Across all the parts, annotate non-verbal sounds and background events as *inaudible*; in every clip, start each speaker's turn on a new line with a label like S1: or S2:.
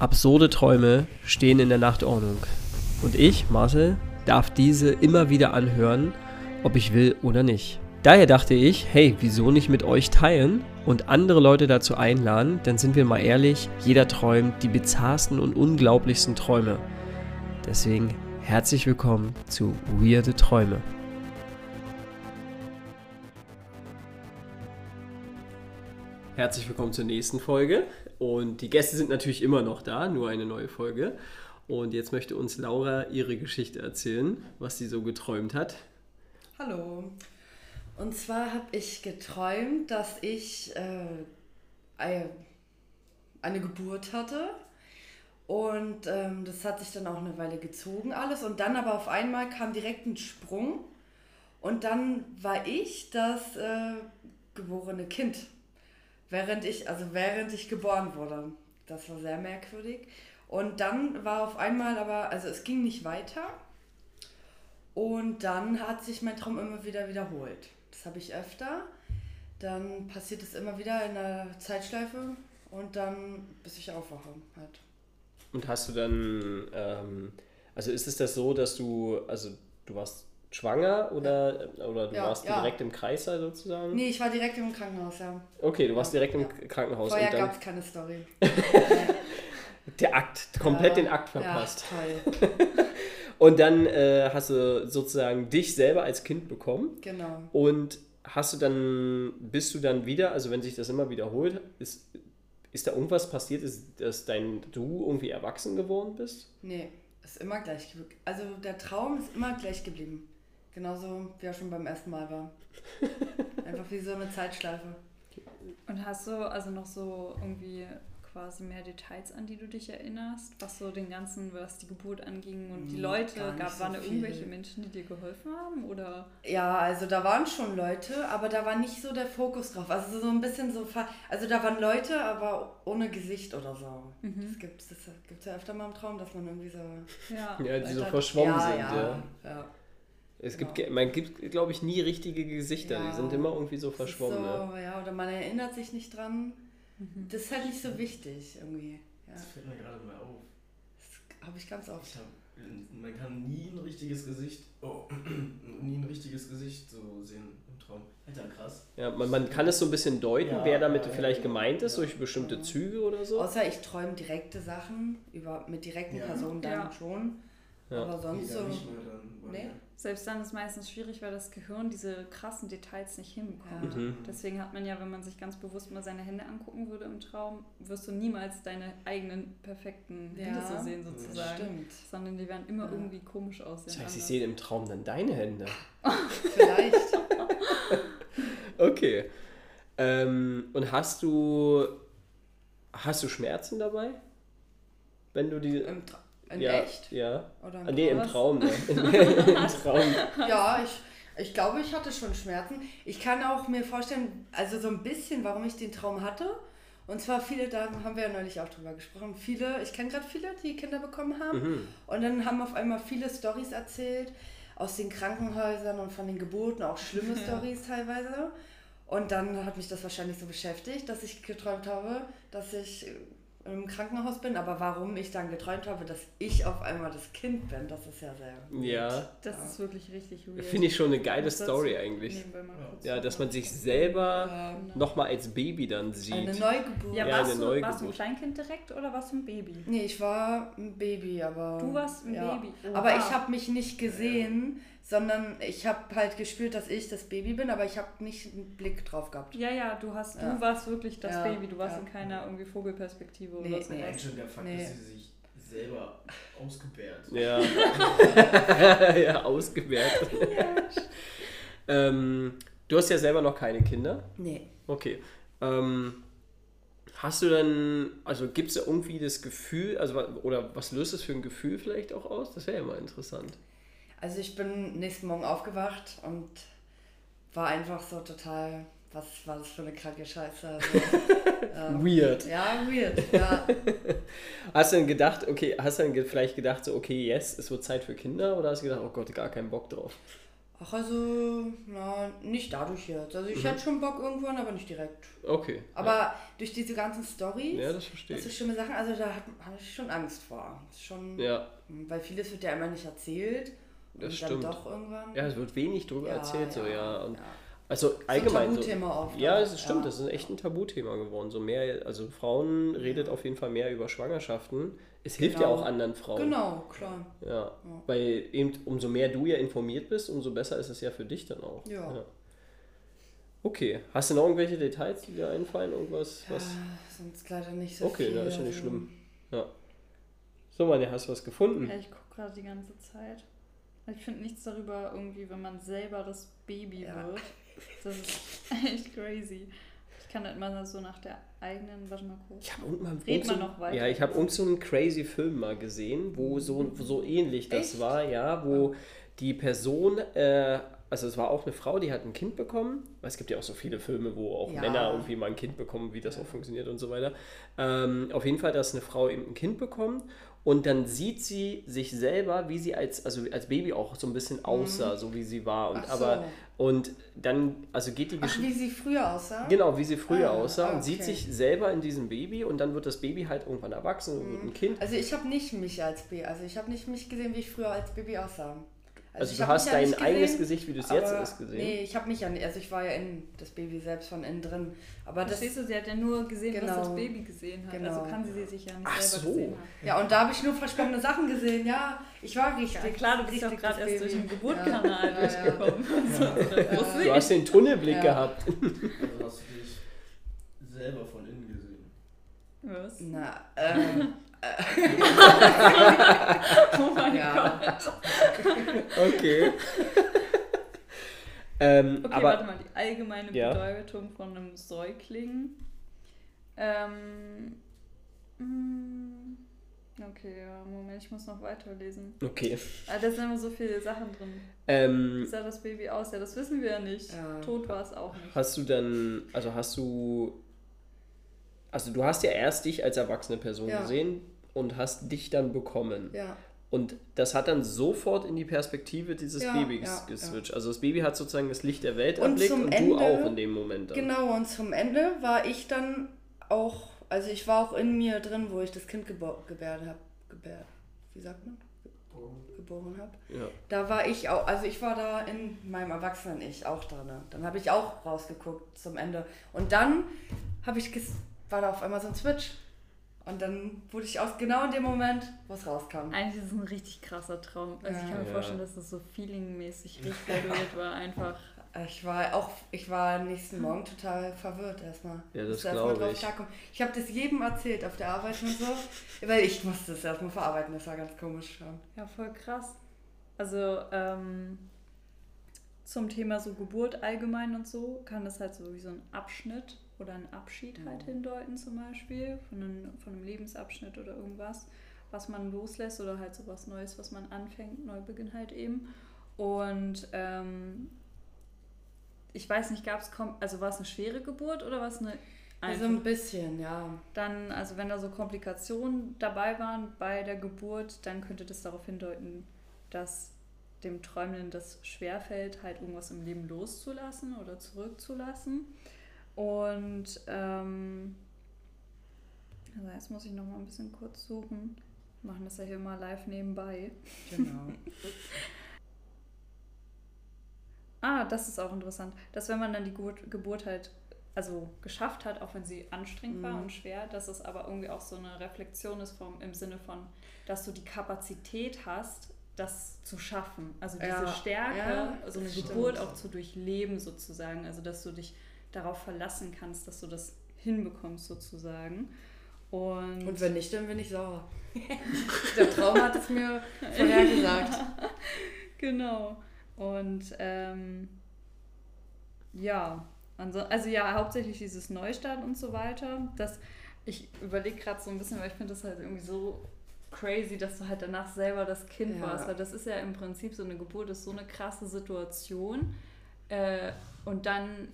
S1: Absurde Träume stehen in der Nachtordnung. Und ich, Marcel, darf diese immer wieder anhören, ob ich will oder nicht. Daher dachte ich, hey, wieso nicht mit euch teilen und andere Leute dazu einladen? Denn sind wir mal ehrlich, jeder träumt die bizarrsten und unglaublichsten Träume. Deswegen herzlich willkommen zu Weirde Träume. Herzlich willkommen zur nächsten Folge. Und die Gäste sind natürlich immer noch da, nur eine neue Folge. Und jetzt möchte uns Laura ihre Geschichte erzählen, was sie so geträumt hat.
S2: Hallo. Und zwar habe ich geträumt, dass ich äh, eine Geburt hatte. Und ähm, das hat sich dann auch eine Weile gezogen alles. Und dann aber auf einmal kam direkt ein Sprung. Und dann war ich das äh, geborene Kind während ich, also während ich geboren wurde. Das war sehr merkwürdig. Und dann war auf einmal aber, also es ging nicht weiter. Und dann hat sich mein Traum immer wieder wiederholt. Das habe ich öfter. Dann passiert es immer wieder in der Zeitschleife und dann bis ich aufwache halt.
S1: Und hast du dann, ähm, also ist es das so, dass du, also du warst schwanger oder, oder du ja, warst ja. direkt im Kreißsaal sozusagen?
S2: Nee, ich war direkt im Krankenhaus, ja.
S1: Okay, du warst direkt im Krankenhaus.
S2: Vorher gab es keine Story. *laughs*
S1: Der Akt, komplett den Akt verpasst. Ja, toll. *laughs* und dann äh, hast du sozusagen dich selber als Kind bekommen.
S2: Genau.
S1: Und hast du dann, bist du dann wieder, also wenn sich das immer wiederholt, ist, ist da irgendwas passiert, ist, dass dein du irgendwie erwachsen geworden bist?
S2: Nee, ist immer gleich. Also der Traum ist immer gleich geblieben. Genauso wie er schon beim ersten Mal war. *laughs* Einfach wie so eine Zeitschleife.
S3: Und hast du also noch so irgendwie quasi mehr Details, an die du dich erinnerst, was so den ganzen, was die Geburt anging und die hm, Leute, gab so waren da irgendwelche Menschen, die dir geholfen haben oder?
S2: Ja, also da waren schon Leute, aber da war nicht so der Fokus drauf. Also so ein bisschen so, also da waren Leute, aber ohne Gesicht oder so. Mhm. Das gibt es das gibt's ja öfter mal im Traum, dass man irgendwie so...
S1: Ja, ja die so verschwommen ja, sind.
S2: Ja, ja. ja.
S1: Es gibt, genau. man gibt, glaube ich, nie richtige Gesichter. Ja, die sind immer irgendwie so verschwommen.
S2: So, ne? Ja, oder man erinnert sich nicht dran. Mhm. Das ist halt nicht so wichtig irgendwie. Ja.
S4: Das fällt mir gerade mal auf.
S2: Das habe ich ganz oft.
S4: Ich hab, man kann nie ein richtiges Gesicht, oh, *clears throat* nie ein richtiges Gesicht so sehen im Traum. Alter, krass.
S1: Ja, man, man kann es so ein bisschen deuten, ja, wer damit ja, vielleicht gemeint ist, durch bestimmte Züge oder so.
S2: Außer ich träume direkte Sachen über, mit direkten Personen dann schon. Aber sonst nee, so. Nicht mehr
S3: dann, nee. Selbst dann ist meistens schwierig, weil das Gehirn diese krassen Details nicht hinbekommt. Mhm. Deswegen hat man ja, wenn man sich ganz bewusst mal seine Hände angucken würde im Traum, wirst du niemals deine eigenen perfekten ja. Hände so sehen sozusagen. Stimmt. Sondern die werden immer ja. irgendwie komisch aussehen.
S1: Das heißt, ich sehe im Traum dann deine Hände. *laughs*
S2: Vielleicht. *laughs*
S1: okay. Ähm, und hast du hast du Schmerzen dabei? Wenn du die.
S2: Im Traum in
S1: ja,
S2: echt?
S1: Ja.
S2: Oder
S1: im ah, nee, im Traum. Ne? *laughs* *laughs* Im
S2: Traum. Ja, ich, ich glaube, ich hatte schon Schmerzen. Ich kann auch mir vorstellen, also so ein bisschen, warum ich den Traum hatte. Und zwar viele, da haben wir ja neulich auch drüber gesprochen, viele, ich kenne gerade viele, die Kinder bekommen haben. Mhm. Und dann haben auf einmal viele Stories erzählt aus den Krankenhäusern und von den Geburten, auch schlimme Stories teilweise. Und dann hat mich das wahrscheinlich so beschäftigt, dass ich geträumt habe, dass ich im Krankenhaus bin, aber warum ich dann geträumt habe, dass ich auf einmal das Kind bin, das ist ja sehr.
S1: Ja.
S3: Das ja. ist wirklich richtig
S1: weird. Finde ich schon eine geile Story eigentlich. Ja, dass man sich selber ja, genau. nochmal als Baby dann sieht.
S2: Eine Neugeburt.
S3: Ja, warst, eine du, warst du ein Kleinkind direkt oder warst du ein Baby?
S2: Nee, ich war ein Baby, aber.
S3: Du warst ein ja. Baby.
S2: Oha. Aber ich habe mich nicht gesehen sondern ich habe halt gespürt, dass ich das Baby bin, aber ich habe nicht einen Blick drauf gehabt.
S3: Ja, ja, du hast, ja. du warst wirklich das ja, Baby, du warst ja. in keiner irgendwie Vogelperspektive
S2: nee, oder so.
S4: Nee. Schon der Fakt, nee. dass sie sich selber ausgebärt.
S1: Ja. *laughs* *laughs* ja, ausgebärt. ähm, du hast ja selber noch keine Kinder?
S2: Nee.
S1: Okay. Ähm, hast du dann, also gibt es da irgendwie das Gefühl, also oder was löst das für ein Gefühl vielleicht auch aus? Das wäre ja mal interessant.
S2: Also ich bin nächsten Morgen aufgewacht und war einfach so total, was war das für eine kranke Scheiße. Also, *laughs*
S1: ähm, weird.
S2: Ja, weird, ja. *laughs*
S1: Hast du denn gedacht, okay, hast du dann vielleicht gedacht, so, okay, yes, es wird Zeit für Kinder oder hast du gedacht, oh Gott, gar keinen Bock drauf?
S2: Ach, also, na, nicht dadurch jetzt. Also ich
S1: Mhm.
S2: hätte schon Bock irgendwann, aber nicht direkt.
S1: Okay.
S2: Aber durch diese ganzen Stories,
S1: ja, das verstehe
S2: das sind
S1: ich.
S2: schlimme Sachen, also da habe ich schon Angst vor. Schon,
S1: Ja,
S2: Weil vieles wird ja immer nicht erzählt.
S1: Das
S2: und
S1: stimmt.
S2: dann doch irgendwann.
S1: ja, es wird wenig drüber erzählt, so ja. Und
S2: ja.
S1: Also allgemein.
S2: so
S1: So,
S2: ein Tabuthema oft.
S1: ja, es ist stimmt, das ist echt ein Tabuthema geworden. So mehr, also Frauen redet auf jeden Fall mehr über Schwangerschaften. Es hilft ja
S2: Genau.
S1: auch anderen Frauen.
S2: Genau, klar.
S1: Ja, weil eben umso mehr du ja informiert bist, umso besser ist es ja für dich dann auch.
S2: Ja.
S1: Okay, hast du noch irgendwelche Details, die dir einfallen? Irgendwas? Was?
S2: Ja, sonst leider nicht so
S1: Okay,
S2: viel.
S1: na, ist ja nicht
S2: also-
S1: schlimm. Ja. So, Manja, hast du was gefunden?
S3: Ja, ich gucke gerade die ganze Zeit. Ich finde nichts darüber irgendwie, wenn man selber das Baby
S2: Ja.
S3: wird. Das ist *laughs* echt crazy. Ich kann halt mal so nach der eigenen, warte mal kurz.
S1: Ich habe irgend mal,
S3: Red
S1: so,
S3: mal noch weiter.
S1: Ja, ich habe irgend so einen crazy Film mal gesehen, wo so, so ähnlich das
S2: Echt?
S1: war, ja, wo die Person, äh, also es war auch eine Frau, die hat ein Kind bekommen. Es gibt ja auch so viele Filme, wo auch
S2: Ja.
S1: Männer irgendwie mal ein Kind bekommen, wie das auch funktioniert und so weiter. Ähm, auf jeden Fall, dass eine Frau eben ein Kind bekommt und dann sieht sie sich selber, wie sie als, also als Baby auch so ein bisschen aussah, so wie sie war. Und
S2: Mhm. So.
S1: aber und dann, also geht die Geschichte.
S2: wie sie früher aussah?
S1: Genau, wie sie früher
S2: Ah,
S1: aussah
S2: ah,
S1: und sieht
S2: okay.
S1: sich selber in diesem Baby und dann wird das Baby halt irgendwann erwachsen und wird ein Kind.
S2: Also ich habe nicht mich als Baby, also ich habe nicht mich gesehen, wie ich früher als Baby aussah.
S1: Also,
S2: ich
S1: du hast dein
S2: nicht
S1: eigenes
S2: gesehen,
S1: Gesicht, wie du es jetzt ist, gesehen.
S2: Nee, ich habe mich ja nicht, also ich war ja in das Baby selbst von innen drin. Aber das,
S3: Verstehst du, sie hat ja nur gesehen, was
S2: Genau.
S3: das Baby gesehen hat.
S2: Genau.
S3: Also kann sie sich ja nicht
S1: Ach
S3: selber
S1: so.
S3: gesehen haben.
S2: ja, und da habe ich nur versponnene Sachen gesehen, ja. Ich war richtig.
S3: Ja, klar, du bist
S2: richtig
S3: gerade erst durch
S2: Baby.
S3: den Geburtskanal
S2: Ja,
S3: durchgekommen. *laughs* Ja.
S1: Du hast den Tunnelblick
S2: Ja.
S1: gehabt.
S4: Also hast du dich selber von innen gesehen.
S3: Was?
S2: Na, ähm, *laughs*
S3: Oh mein
S2: ja.
S3: Gott.
S1: Okay. *laughs* ähm,
S3: Okay,
S1: aber
S3: warte mal, die allgemeine
S1: Ja.
S3: Bedeutung von einem Säugling. Ähm, mm, okay, ja, Moment, ich muss noch weiterlesen.
S1: okay.
S3: Ah, da sind immer so viele Sachen drin. Wie
S1: Ähm,
S3: sah das Baby aus? Ja, das wissen wir ja nicht.
S2: Ja.
S3: Tot war es auch nicht.
S1: hast du dann, also hast du, also du hast ja erst dich als erwachsene Person
S2: Ja.
S1: gesehen und hast dich dann bekommen.
S2: ja.
S1: Und das hat dann sofort in die Perspektive dieses
S2: Ja,
S1: Babys
S2: ja,
S1: geswitcht. Also das Baby hat sozusagen das Licht der Welt
S2: Und
S1: erblickt und du
S2: Ende-
S1: auch in dem Moment dann.
S2: Genau, und zum Ende war ich dann auch, also ich war auch in mir drin, wo ich das Kind gebo gebärt habe. Gebärt. Wie sagt man? Geboren habe.
S1: Ja.
S2: Da war ich auch, also ich war da in meinem Erwachsenen-Ich auch drin. Dann habe ich auch rausgeguckt zum Ende. Und dann habe ich, ges war da auf einmal so ein Switch. Und dann wurde ich aus genau in dem Moment, wo es rauskam.
S3: Eigentlich ist es ein richtig krasser Traum. Also ich
S2: Ja.
S3: kann mir
S1: Ja.
S3: vorstellen, dass das so feelingmäßig richtig weird war. Einfach.
S2: Ich war auch, ich war am nächsten Morgen total verwirrt erstmal.
S1: Ja, das
S2: Musste erst mal
S1: glaub
S2: drauf
S1: ich.
S2: Ich habe das jedem erzählt auf der Arbeit und so, *laughs* weil ich musste es erstmal verarbeiten, das war ganz komisch. Ja.
S3: Ja, voll krass. Also ähm, zum Thema so Geburt allgemein und so kann das halt so wie so ein Abschnitt oder ein Abschied halt hindeuten zum Beispiel von einem, von einem Lebensabschnitt oder irgendwas, was man loslässt oder halt so was Neues, was man anfängt, Neubeginn halt eben. Und ähm, ich weiß nicht, gab es, also war es eine schwere Geburt oder war es eine
S2: Also ein bisschen, ja.
S3: Dann, also wenn da so Komplikationen dabei waren bei der Geburt, dann könnte das darauf hindeuten, dass dem Träumenden das schwerfällt, halt irgendwas im Leben loszulassen oder zurückzulassen. Und ähm, also jetzt muss ich noch mal ein bisschen kurz suchen. Wir machen das ja hier mal live nebenbei.
S2: Genau. *laughs*
S3: Ah, das ist auch interessant, dass wenn man dann die Geburt, halt also geschafft hat, auch wenn sie anstrengend war
S2: Mhm.
S3: und schwer, dass es aber irgendwie auch so eine Reflexion ist vom, im Sinne von, dass du die Kapazität hast, das zu schaffen. Also diese
S2: Ja,
S3: Stärke,
S2: ja,
S3: so eine Geburt
S2: stimmt.
S3: auch zu durchleben sozusagen. Also dass du dich darauf verlassen kannst, dass du das hinbekommst sozusagen. Und,
S2: Und wenn nicht, dann bin ich sauer. *laughs* Der Traum hat es mir vorhergesagt. *laughs*
S3: Genau. Und ähm, ja, also, also ja, hauptsächlich dieses Neustart und so weiter. Das, ich überlege gerade so ein bisschen, weil ich finde das halt irgendwie so crazy, dass du halt danach selber das Kind
S2: Ja.
S3: warst. Weil das ist ja im Prinzip so eine Geburt, ist so eine krasse Situation. Äh, und dann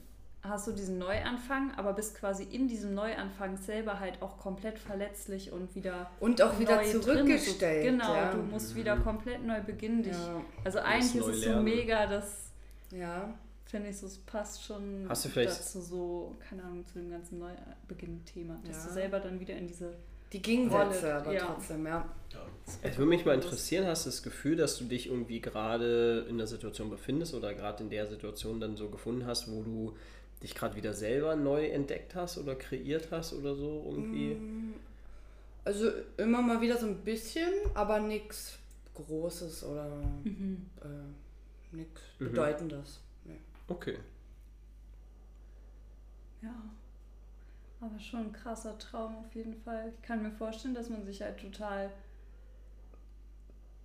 S3: hast du diesen Neuanfang, aber bist quasi in diesem Neuanfang selber halt auch komplett verletzlich und wieder
S2: Und auch wieder
S3: neu drin.
S2: zurückgestellt.
S3: Genau,
S2: ja.
S3: du musst wieder komplett neu beginnen, dich
S2: ja.
S3: also eigentlich ist es so
S1: lernen.
S3: mega, dass
S2: Ja.
S3: Finde ich so, es passt schon
S1: Hast du vielleicht-
S3: dazu so, keine Ahnung, zu dem ganzen Neubeginn-Thema. Dass
S2: Ja.
S3: du selber dann wieder in diese.
S2: Die Gegensätze aber
S3: ja.
S2: trotzdem, ja.
S4: Ja.
S1: Es würde mich mal interessieren, hast du das Gefühl, dass du dich irgendwie gerade in der Situation befindest oder gerade in der Situation dann so gefunden hast, wo du dich gerade wieder selber neu entdeckt hast oder kreiert hast oder so irgendwie?
S2: Also immer mal wieder so ein bisschen, aber nichts Großes oder
S3: Mhm.
S2: äh, nichts
S1: Mhm.
S2: Bedeutendes. Nee.
S1: Okay.
S3: Ja. Aber schon ein krasser Traum auf jeden Fall. Ich kann mir vorstellen, dass man sich halt total.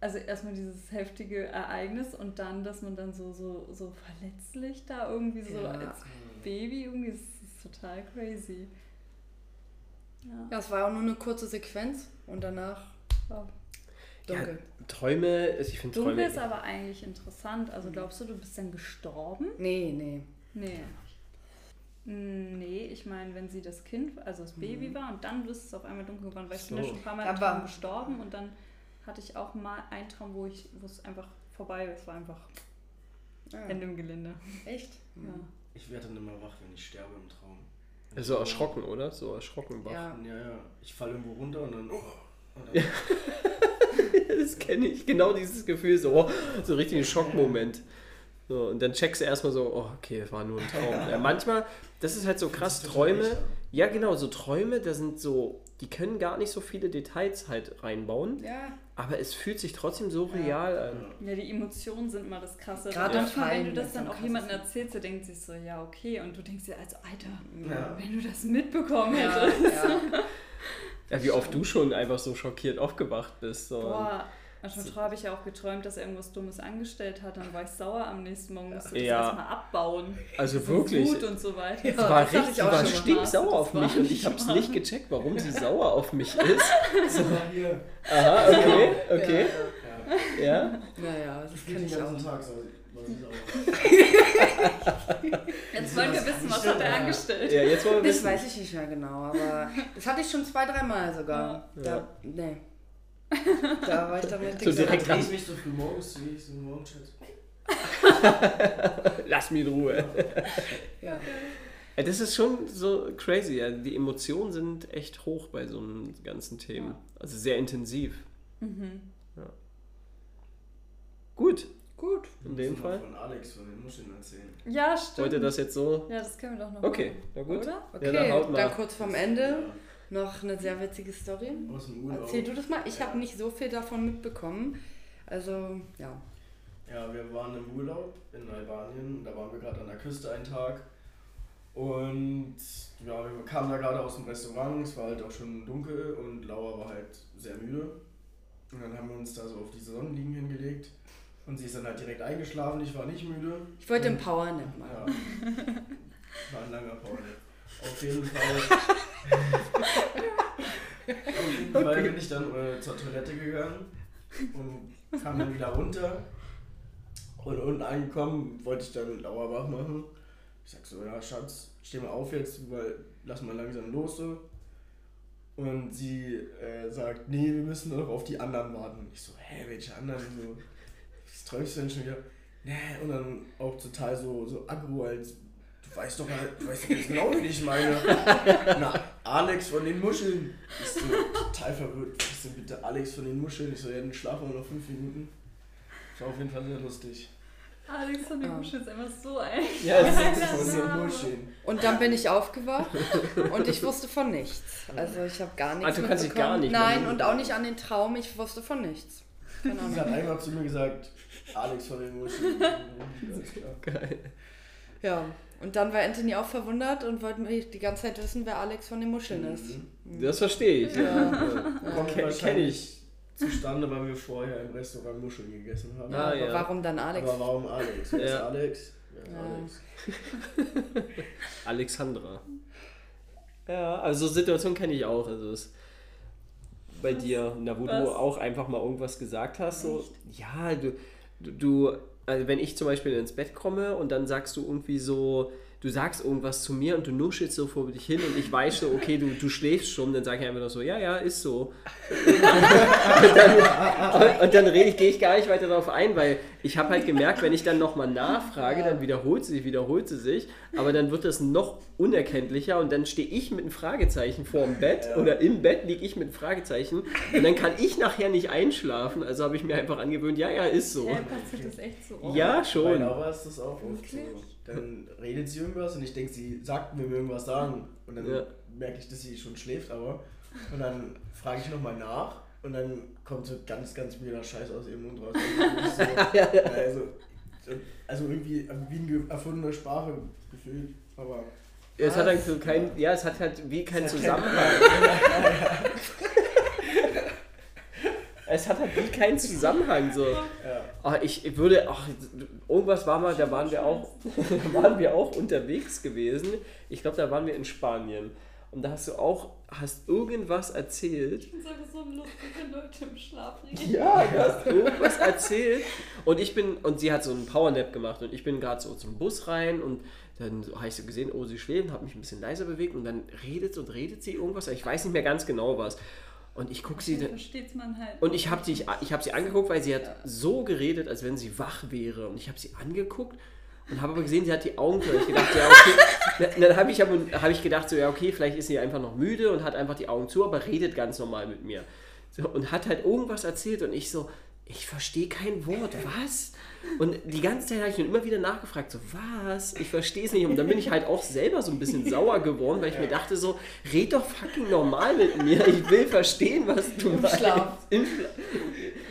S3: Also erstmal dieses heftige Ereignis und dann, dass man dann so, so, so verletzlich da irgendwie so
S2: Ja.
S3: als Baby irgendwie, das ist total crazy. Ja.
S2: Ja, es war auch nur eine kurze Sequenz und danach
S3: Wow.
S2: dunkel.
S1: Träume, also ich finde
S3: Dunkel
S1: Träume.
S3: ist aber eigentlich interessant. Also glaubst du, du bist dann gestorben?
S2: Nee, nee.
S3: Nee. Nee, ich meine, wenn sie das Kind, also das Baby war und dann ist es auf einmal dunkel geworden, weil ich bin ja
S1: So.
S3: schon ein paar Mal gestorben und dann hatte ich auch mal einen Traum, wo ich, wo es einfach vorbei war. Es war einfach
S2: Ah,
S3: Ende im Gelände.
S2: echt?
S3: Ja.
S4: Ich werde dann immer wach, wenn ich sterbe im Traum.
S1: So erschrocken, oder? So erschrocken wach.
S2: Ja.
S4: Ja, ja. Ich falle irgendwo runter und dann. Oh, und dann *laughs*
S1: Das kenne ich, genau dieses Gefühl, so, oh, so richtig ein Schockmoment. So, und dann checkst du erstmal so, oh, okay, es war nur ein Traum. *laughs* Ja, manchmal, das ist halt so krass, Träume, ja genau, so Träume, da sind so, die können gar nicht so viele Details halt reinbauen,
S2: Ja,
S1: aber es fühlt sich trotzdem so
S2: Ja.
S1: real an.
S3: Ja, die Emotionen sind mal das Krasse.
S2: Gerade
S3: Und manchmal, wenn du das dann auch jemandem erzählst, der denkt sich so, ja, okay. Und du denkst dir, also Alter,
S4: Ja.
S3: wenn du das mitbekommen
S2: ja,
S3: hättest.
S2: ja. *laughs*
S1: Ja, wie oft du schon einfach so schockiert aufgewacht bist. So.
S3: Boah, also schon habe ich ja auch geträumt, dass er irgendwas Dummes angestellt hat. Dann war ich sauer am nächsten Morgen, musste das
S1: Ja.
S3: erstmal abbauen.
S1: Also
S3: So
S1: wirklich.
S3: Wut und so weiter.
S2: Ja.
S1: Sie war
S2: das
S1: richtig,
S2: ich
S1: sie
S2: auch
S1: war stinksauer auf
S3: Das
S1: mich und ich habe es nicht gecheckt, warum sie sauer auf mich *laughs* ist.
S4: So, hier.
S1: Aha, okay, okay.
S4: Ja.
S1: Ja.
S2: Naja, das
S4: Ich den
S2: ich auch.
S4: Tag so. *laughs*
S3: Jetzt wollen wir wissen, was hat er angestellt.
S1: Ja, jetzt wollen wir
S2: Das
S1: wissen.
S2: weiß ich nicht mehr genau, aber das hatte ich schon zwei, dreimal sogar.
S1: Ja.
S2: Da, nee. *laughs* Da war ich damit
S1: So direkt
S4: Dreh
S1: ran.
S4: ich mich so früh morgens, wie ich so einen *laughs* Morgenchat.
S1: Lass mich in Ruhe. *laughs*
S2: Ja.
S1: Ja, das ist schon so crazy. Ja. Die Emotionen sind echt hoch bei so einem ganzen Themen.
S3: Ja.
S1: Also sehr intensiv.
S3: Mhm.
S1: Gut,
S2: Gut.
S1: in dem Fall.
S4: Von Alex von den Muscheln erzählen.
S3: Ja, stimmt.
S1: Wollt ihr das jetzt so?
S3: Ja, das können wir doch noch
S1: Okay,
S3: machen.
S1: na gut.
S3: Oder?
S2: Okay,
S1: dann haut mal.
S2: dann kurz vorm Ende
S4: Ja,
S2: noch eine sehr witzige Story.
S4: aus dem Urlaub.
S2: Erzähl du das mal. Ich habe nicht so viel davon mitbekommen. Also, ja.
S4: Ja, wir waren im Urlaub in Albanien. Da waren wir gerade an der Küste einen Tag. Und ja, wir kamen da gerade aus dem Restaurant. Es war halt auch schon dunkel und Laura war halt sehr müde. Und dann haben wir uns da so auf diese Sonnenliegen hingelegt. Und sie ist dann halt direkt eingeschlafen. Ich war nicht müde.
S2: Ich wollte
S4: Und-
S2: den Powernap machen.
S4: Ja. War ein langer Pause. Auf jeden *laughs* Fall. *laughs* Jeden Fall bin ich dann äh, zur Toilette gegangen und kam dann wieder runter. Und unten angekommen wollte ich dann Laura wach machen. Ich sag so, ja Schatz, steh mal auf jetzt, weil lass mal langsam los so. Und sie äh, sagt, nee, wir müssen noch auf die anderen warten. Und ich so, hä, welche anderen? So, was träumst du denn schon wieder? Nee, und dann auch total so, so aggro, als du weißt doch, halt- du weißt doch genau, wen ich meine. *laughs* Na, Alex von den Muscheln. Ich so total verwirrt. Was ist denn bitte Alex von den Muscheln? Ich so, ja, dann schlafen wir noch fünf Minuten. Das war auf jeden Fall sehr lustig.
S3: Alex von
S2: Ja.
S3: der Muschel ist einfach so ein.
S1: Ja,
S3: geiler
S1: ist
S4: Von den. Muscheln.
S2: Und dann bin ich aufgewacht und ich wusste von nichts. Also ich habe gar nichts
S1: Ah, du kannst dich gar nicht
S2: Nein, und auch nicht an den Traum. Ich wusste von nichts. Keine
S4: Sie hat
S2: Ahnung.
S4: einfach zu mir gesagt, Alex von den Muscheln. *laughs*
S1: Geil.
S2: Ja, und dann war Anthony auch verwundert und wollte mir die ganze Zeit wissen, wer Alex von den Muscheln ist.
S4: Mhm.
S1: Das verstehe ich.
S2: Ja.
S4: Kommt
S1: Kenn- kenn
S4: wahrscheinlich zustande, weil wir vorher im Restaurant Muscheln gegessen haben.
S1: Ah,
S2: aber
S1: ja.
S2: warum dann Alex?
S4: Aber warum Alex? Wer ist
S1: Ja.
S4: Alex? Wer ist
S2: Ja.
S4: Alex? *laughs*
S1: Alexandra. Ja, also so Situation kenne ich auch. Also es bei dir, na, wo du
S3: Was?
S1: auch einfach mal irgendwas gesagt hast. So, ja, du, du, du, also wenn ich zum Beispiel ins Bett komme und dann sagst du irgendwie so, du sagst irgendwas zu mir und du nuschelst so vor dich hin und ich weiß so, okay, du, du schläfst schon, dann sage ich einfach nur so, ja, ja, ist so. und dann, und dann rede ich, gehe ich gar nicht weiter darauf ein, weil ich habe halt gemerkt, wenn ich dann nochmal nachfrage, dann wiederholt sie sich, wiederholt sie sich, aber dann wird das noch unerkenntlicher und dann stehe ich mit einem Fragezeichen vor dem Bett ja. oder im Bett liege ich mit einem Fragezeichen und dann kann ich nachher nicht einschlafen, also habe ich mir einfach angewöhnt, ja, ja, ist so. Ja, passiert das echt so oft? Ja, schon. Bei
S4: Laura ist das auch oft so. Dann redet sie irgendwas und ich denke, sie sagt mir irgendwas sagen und dann ja. merke ich, dass sie schon schläft, aber und dann frage ich nochmal nach und dann kommt so ganz, ganz mieser Scheiß aus ihrem Mund raus. *laughs* Also, so, also, also irgendwie wie eine erfundene Sprache gefühlt, aber.
S1: Ja, es hat halt so kein, ja, es hat halt wie keinen Zusammenhang. *laughs* *laughs* es hat halt wie keinen Zusammenhang. So. Ja. Ach, ich würde, ach, irgendwas war mal, da waren wir auch, *laughs* da waren wir auch unterwegs gewesen. Ich glaube, da waren wir in Spanien. Und da hast du auch, hast irgendwas erzählt. Ich es so lustig, wenn Leute im Schlaf reden. Ja, du hast irgendwas erzählt. Und ich bin, und sie hat so einen Powernap gemacht und ich bin gerade so zum Bus rein und dann habe ich so gesehen, oh, sie schläft, habe mich ein bisschen leiser bewegt und dann redet und redet sie irgendwas. Ich weiß nicht mehr ganz genau was. Und ich gucke sie. Versteht's man halt. Und ich habe sie, ich hab sie angeguckt, weil sie hat ja. so geredet, als wenn sie wach wäre. Und ich habe sie angeguckt und habe aber gesehen, sie hat die Augen zu. Ich gedacht, ja, okay. dann habe ich, hab ich gedacht, so, ja, okay, vielleicht ist sie einfach noch müde und hat einfach die Augen zu, aber redet ganz normal mit mir. So, und hat halt irgendwas erzählt und ich so, ich verstehe kein Wort, was? Und die ganze Zeit habe ich mir immer wieder nachgefragt, so, was? Ich verstehe es nicht. Und dann bin ich halt auch selber so ein bisschen sauer geworden, weil ich mir dachte, so, red doch fucking normal mit mir. Ich will verstehen, was du Im meinst. Schlaf. Im Schlaf.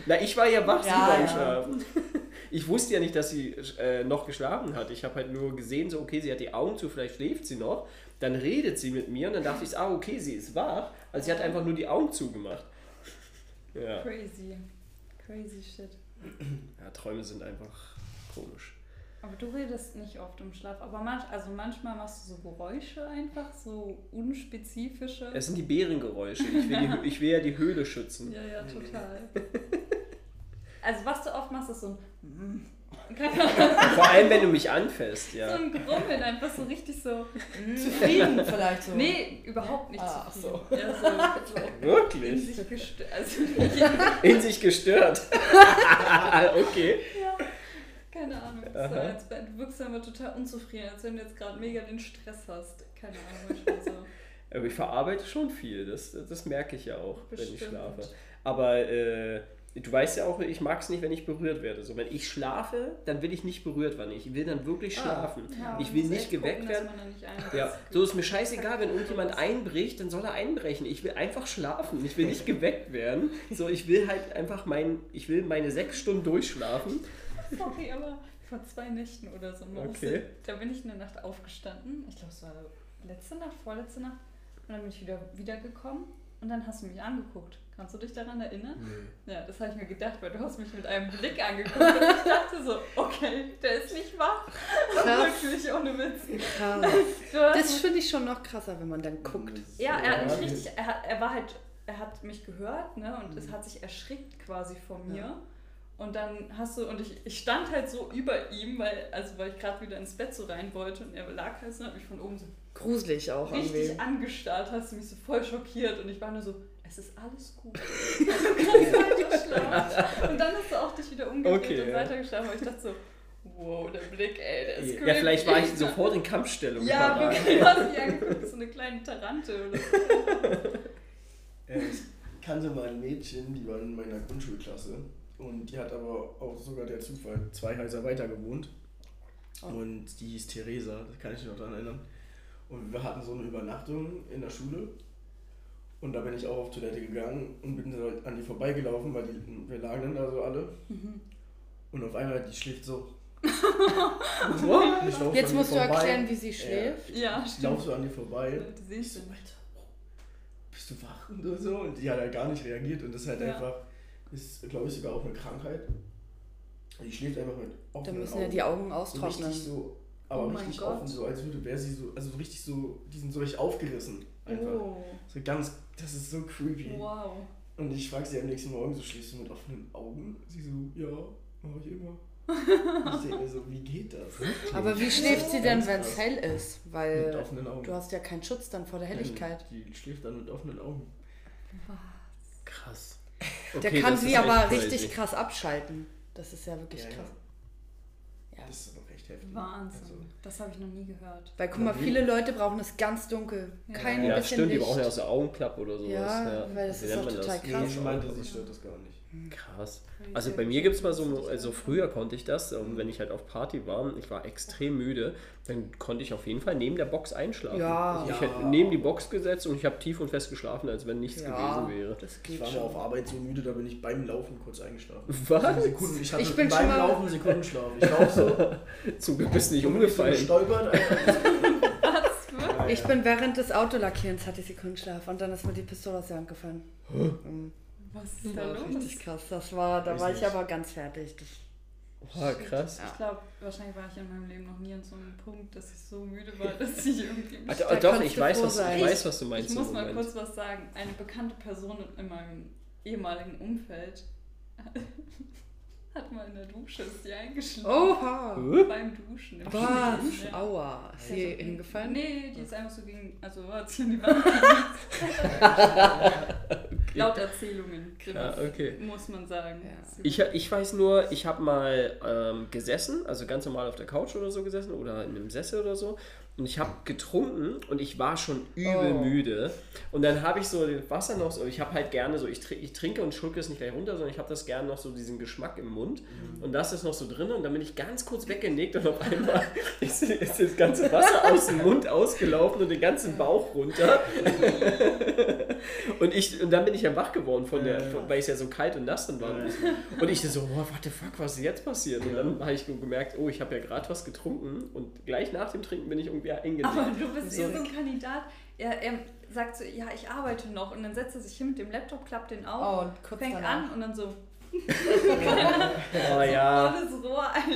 S1: Na, ich war ja wach, ja, sie war im Schlafen ich wusste ja nicht, dass sie äh, noch geschlafen hat. Ich habe halt nur gesehen, so, okay, sie hat die Augen zu, vielleicht schläft sie noch. Dann redet sie mit mir und dann dachte ich, ah, okay, sie ist wach. Also sie hat einfach nur die Augen zugemacht.
S3: Ja. Crazy. Crazy shit.
S1: Ja, Träume sind einfach komisch.
S3: Aber du redest nicht oft im Schlaf. Aber manch, also manchmal machst du so Geräusche einfach, so unspezifische.
S1: Es sind die Bärengeräusche. Ich will, die, *laughs* ich will ja die Höhle schützen.
S3: Ja, ja, total. *laughs* Also was du oft machst, ist so ein *laughs*
S1: Vor allem, wenn du mich anfährst, ja.
S3: So ein Grummeln, einfach so richtig so.
S2: Zufrieden *laughs* vielleicht so.
S3: Nee, überhaupt nicht
S2: ah, zufrieden.
S3: So. Ja, so,
S1: so *laughs* Wirklich?
S3: In sich gestört. Also,
S1: in sich gestört. okay.
S3: Ja. Keine Ahnung. So, als, du wirkst aber total unzufrieden, als wenn du jetzt gerade mega den Stress hast. Keine Ahnung, so.
S1: Aber ich verarbeite schon viel, das, das merke ich ja auch, Bestimmt. wenn ich schlafe. Aber äh, Du weißt ja auch, ich mag es nicht, wenn ich berührt werde. So, wenn ich schlafe, dann will ich nicht berührt werden. Ich will dann wirklich ah, schlafen. Ah, ja, ich will nicht geweckt gucken, werden. Ja, so ist mir scheißegal, wenn irgendjemand einbricht, dann soll er einbrechen. Ich will einfach schlafen. Ich will nicht geweckt werden. So, ich will halt einfach mein, ich will meine sechs Stunden durchschlafen.
S3: Sorry, aber vor zwei Nächten oder so. Okay. Da bin ich in der Nacht aufgestanden. Ich glaube, es war letzte Nacht, vorletzte Nacht. Und dann bin ich wieder wiedergekommen und dann hast du mich angeguckt. Kannst du dich daran erinnern? Nee. Ja, das habe ich mir gedacht, weil du hast mich mit einem Blick angeguckt und ich dachte so, okay, der ist nicht wach. Krass. *laughs* Wirklich ohne Witz.
S2: Krass. Das finde ich schon noch krasser, wenn man dann guckt.
S3: Ja, er hat mich richtig, er, hat, er war halt, er hat mich gehört, ne, und mhm. es hat sich erschrickt quasi vor mir. Ja. Und dann hast du, und ich, ich stand halt so über ihm, weil, also weil ich gerade wieder ins Bett so rein wollte und er lag halt so und hat mich von oben so
S2: gruselig auch
S3: richtig irgendwie. angestarrt, hast du mich so voll schockiert und ich war nur so, es ist alles gut. du kannst weiter schlafen. Und dann hast du auch dich wieder umgedreht okay, und ja. weitergeschlafen, aber ich dachte so, wow, der Blick, ey, der ist
S1: cool. Ja, vielleicht war ich sofort in Kampfstellung.
S3: Ja, wirklich, du hast mich angeguckt, so eine kleine Tarante oder so. *laughs*
S4: ich kannte mal ein Mädchen, die war in meiner Grundschulklasse und die hat aber auch sogar der Zufall zwei Häuser weiter gewohnt. Oh. Und die hieß Theresa, das kann ich mich noch daran erinnern. Und wir hatten so eine Übernachtung in der Schule. Und da bin ich auch auf Toilette gegangen und bin so an die vorbeigelaufen, weil die, wir lagen dann da so alle. Mhm. Und auf einmal, die schläft so. *laughs*
S2: Jetzt musst du erklären, wie sie schläft.
S4: Äh, ja, ich laufe so an die vorbei. Ja, die siehst du. Alter, bist du wach und so? Und die hat halt gar nicht reagiert und das ist halt ja. einfach ist, glaube ich, sogar auch eine Krankheit. Die schläft einfach mit
S2: offenen Da müssen Augen. ja die Augen austrocknen.
S4: So so, aber oh richtig offen, so als würde wäre sie so, also richtig so, die sind so richtig aufgerissen. Einfach. Oh. So ganz, das ist so creepy.
S3: Wow.
S4: Und ich frage sie am nächsten Morgen, so schläfst du mit offenen Augen? Sie so, ja, mache ich immer. *laughs* Ich denke mir so, wie geht das?
S2: Aber wie schläft sie denn, wenn es hell ist?
S4: Mit
S2: Weil
S4: offenen Augen.
S2: du hast ja keinen Schutz dann vor der Helligkeit.
S4: Die schläft dann mit offenen Augen.
S1: Krass.
S2: Der
S1: Okay,
S2: kann
S1: das
S2: sie aber
S1: crazy.
S2: richtig krass abschalten. Das ist ja wirklich
S4: Ja, ja.
S2: krass. Ja.
S4: Das ist aber heftig.
S3: Wahnsinn.
S4: Also,
S3: Das habe ich noch nie gehört.
S2: Weil guck mal, viele Leute brauchen es ganz dunkel.
S3: Ja.
S2: Kein
S1: Ja,
S2: bisschen
S1: stimmt, die
S2: Licht.
S1: brauchen ja auch so Augenklappe oder sowas.
S2: Ja, weil das
S1: Wie
S2: ist auch
S1: man
S2: total
S4: nee,
S2: krass.
S4: sie meinte, sie stört das gar nicht.
S1: Krass. Also bei mir gibt es mal so, also früher konnte ich das, ähm, wenn ich halt auf Party war, ich war extrem müde, dann konnte ich auf jeden Fall neben der Box einschlafen.
S2: Ja.
S1: Also ich
S4: Ja.
S1: hätte neben die Box gesetzt und ich habe tief und fest geschlafen, als wenn nichts
S2: Ja,
S1: gewesen wäre.
S2: das
S4: Ich war mal
S2: schon.
S4: auf Arbeit so müde, da bin ich beim Laufen kurz eingeschlafen.
S1: Was?
S4: Sekunden, ich hatte
S2: Ich bin
S4: beim
S2: schon mal-
S4: Laufen Sekundenschlaf. Ich laufe so, *laughs*
S1: Zum Glück bist du nicht
S4: bin ich
S1: umgefallen.
S4: gestolpert. *laughs*
S2: Ich bin während des Autolackierens hatte ich Sekundenschlaf und dann ist mir die Pistole aus der Hand gefallen. Mhm.
S3: Was ist
S2: Das
S3: da
S2: war
S3: los?
S2: richtig krass. Das war, da
S4: Weiß
S2: war ich
S4: nicht.
S2: aber ganz fertig. Das,
S1: Boah, krass.
S3: Ich glaube, wahrscheinlich war ich in meinem Leben noch nie an so einem Punkt, dass ich so müde war, *laughs* dass ich irgendwie. mich-
S1: Also,
S2: Da
S1: doch, ich weiß, was, ich weiß, was du meinst.
S3: Ich muss mal
S1: Moment.
S3: kurz was sagen. Eine bekannte Person in meinem ehemaligen Umfeld *laughs* hat mal in der Dusche, ist die eingeschlafen.
S2: Oha!
S3: Beim Duschen. Im
S2: Was?
S3: Duschen, ja.
S2: Aua. Ist sie
S3: Also,
S2: hingefallen?
S3: Nee, die ist einfach so gegen, also hat sich an die Wand. *laughs* Laut Erzählungen.
S1: Ja, okay.
S3: Muss man sagen.
S2: Ja.
S1: Ich, ich weiß nur, ich habe mal ähm, gesessen, also ganz normal auf der Couch oder so gesessen oder in einem Sessel oder so. Und ich habe getrunken und ich war schon übel
S2: Oh.
S1: müde. Und dann habe ich so das Wasser noch so, ich habe halt gerne so, ich, tr- ich trinke und schlucke es nicht gleich runter, sondern ich habe das gerne noch so diesen Geschmack im Mund. Und das ist noch so drin und dann bin ich ganz kurz weggenickt und auf einmal *laughs* ist, ist das ganze Wasser aus dem Mund ausgelaufen und den ganzen Bauch runter. *laughs* und, ich, und dann bin ich ja wach geworden, von der, von, weil es ja so kalt und nass dann war. Und ich so, oh, what the fuck, was ist jetzt passiert? Und dann habe ich gemerkt, oh, ich habe ja gerade was getrunken und gleich nach dem Trinken bin ich irgendwie eingenickt.
S3: Aber du bist
S1: So.
S3: eh so ein Kandidat. Er, er sagt so, ja, ich arbeite noch. Und dann setzt er sich hin mit dem Laptop, klappt den auf,
S2: Oh,
S3: fängt
S2: danach.
S3: an und dann so,
S1: Oh ja.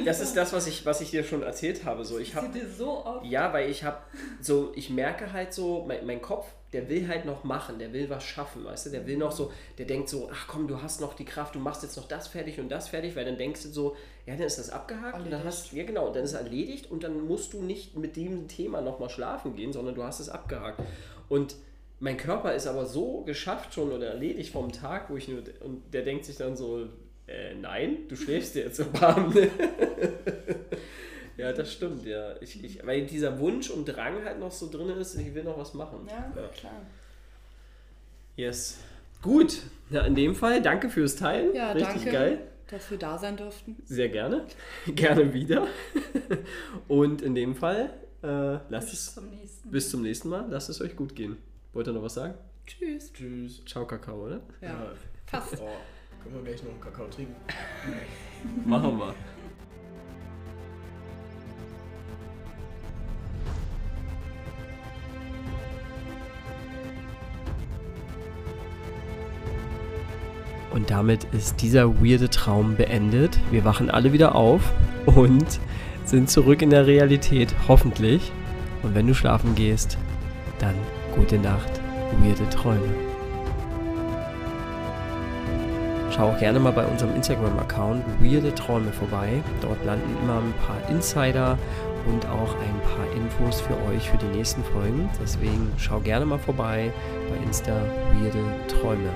S1: Das ist das, was ich, was ich dir schon erzählt habe. So, ich
S3: dir so.
S1: Ja, weil ich habe so, ich merke halt so, mein, mein Kopf, der will halt noch machen, der will was schaffen, weißt du, der will noch so, der denkt so, ach komm, du hast noch die Kraft, du machst jetzt noch das fertig und das fertig, weil dann denkst du so, ja, dann ist das abgehakt und dann
S2: Erledigt.
S1: hast ja genau, dann ist erledigt und dann musst du nicht mit dem Thema nochmal schlafen gehen, sondern du hast es abgehakt. Und mein Körper ist aber so geschafft schon oder erledigt vom Tag, wo ich nur, und der denkt sich dann so, äh, nein, du schläfst jetzt *laughs* so warm. Ja, das stimmt, ja. Ich, ich, weil dieser Wunsch und Drang halt noch so drin ist, ich will noch was machen.
S2: Ja, klar.
S1: Yes. Gut. Na, in dem Fall, danke fürs Teilen.
S2: Ja,
S1: Richtig
S2: danke,
S1: geil.
S2: dass wir da sein durften.
S1: Sehr gerne. *laughs* gerne wieder. *laughs* und in dem Fall, äh, lasst
S3: Bis
S1: es
S3: zum nächsten
S1: bis zum nächsten Mal. Lasst es euch gut gehen. Wollt ihr noch was sagen?
S2: Tschüss.
S4: Tschüss.
S1: Ciao, Kakao, oder?
S2: Ja, fast.
S4: Oh, können wir gleich noch einen Kakao trinken? *laughs*
S1: Machen wir. Und damit ist dieser weirde Traum beendet. Wir wachen alle wieder auf und sind zurück in der Realität, hoffentlich. Und wenn du schlafen gehst, dann gute Nacht, weirde Träume. Schau auch gerne mal bei unserem Instagram-Account Weirde Träume vorbei. Dort landen immer ein paar Insider und auch ein paar Infos für euch für die nächsten Folgen. Deswegen schau gerne mal vorbei bei Insta Weirde Träume.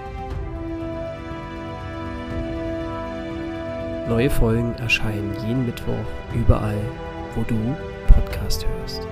S1: Neue Folgen erscheinen jeden Mittwoch überall, wo du Podcast hörst.